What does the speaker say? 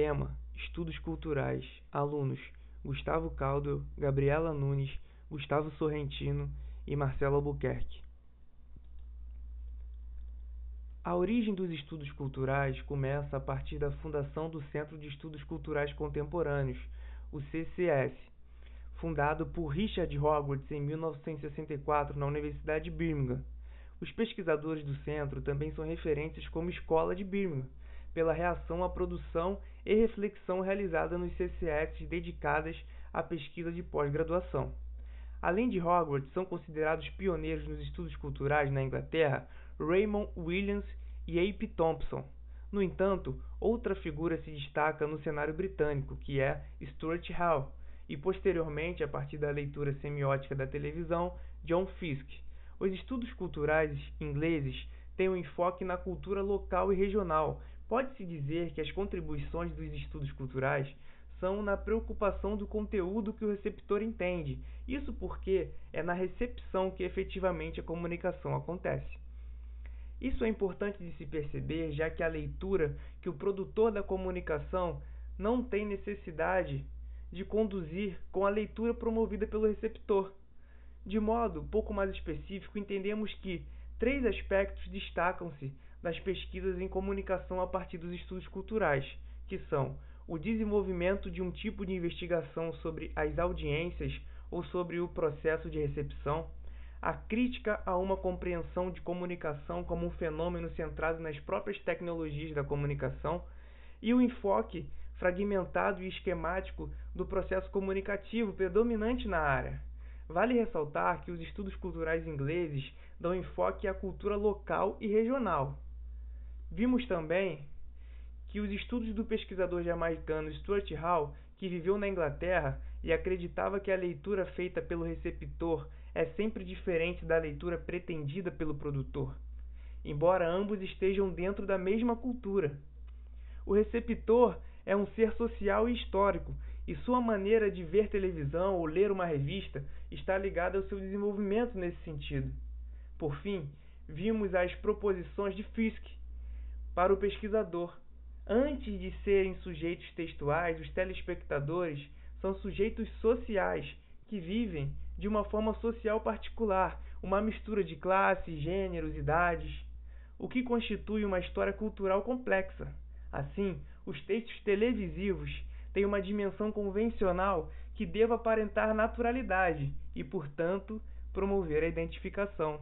Tema: Estudos Culturais. Alunos: Gustavo Caldwell, Gabriela Nunes, Gustavo Sorrentino e Marcelo Albuquerque. A origem dos estudos culturais começa a partir da fundação do Centro de Estudos Culturais Contemporâneos, o CCS, fundado por Richard Roberts em 1964 na Universidade de Birmingham. Os pesquisadores do centro também são referentes como Escola de Birmingham, pela reação à produção e reflexão realizada nos CCS dedicadas à pesquisa de pós-graduação. Além de Hogwarts, são considerados pioneiros nos estudos culturais na Inglaterra Raymond Williams e A.P. Thompson. No entanto, outra figura se destaca no cenário britânico, que é Stuart Hall, e posteriormente, a partir da leitura semiótica da televisão, John Fiske. Os estudos culturais ingleses têm um enfoque na cultura local e regional. Pode-se dizer que as contribuições dos estudos culturais são na preocupação do conteúdo que o receptor entende. Isso porque é na recepção que efetivamente a comunicação acontece. Isso é importante de se perceber, já que a leitura que o produtor da comunicação não tem necessidade de conduzir com a leitura promovida pelo receptor. De modo pouco mais específico, entendemos que três aspectos destacam-se das pesquisas em comunicação a partir dos estudos culturais, que são o desenvolvimento de um tipo de investigação sobre as audiências ou sobre o processo de recepção, a crítica a uma compreensão de comunicação como um fenômeno centrado nas próprias tecnologias da comunicação e o enfoque fragmentado e esquemático do processo comunicativo predominante na área. Vale ressaltar que os estudos culturais ingleses dão enfoque à cultura local e regional. Vimos também que os estudos do pesquisador jamaicano Stuart Hall, que viveu na Inglaterra e acreditava que a leitura feita pelo receptor é sempre diferente da leitura pretendida pelo produtor, embora ambos estejam dentro da mesma cultura. O receptor é um ser social e histórico e sua maneira de ver televisão ou ler uma revista está ligada ao seu desenvolvimento nesse sentido. Por fim, vimos as proposições de Fiske para o pesquisador. Antes de serem sujeitos textuais, os telespectadores são sujeitos sociais que vivem de uma forma social particular, uma mistura de classes, gêneros, idades, o que constitui uma história cultural complexa. Assim, os textos televisivos tem uma dimensão convencional que deva aparentar naturalidade e, portanto, promover a identificação.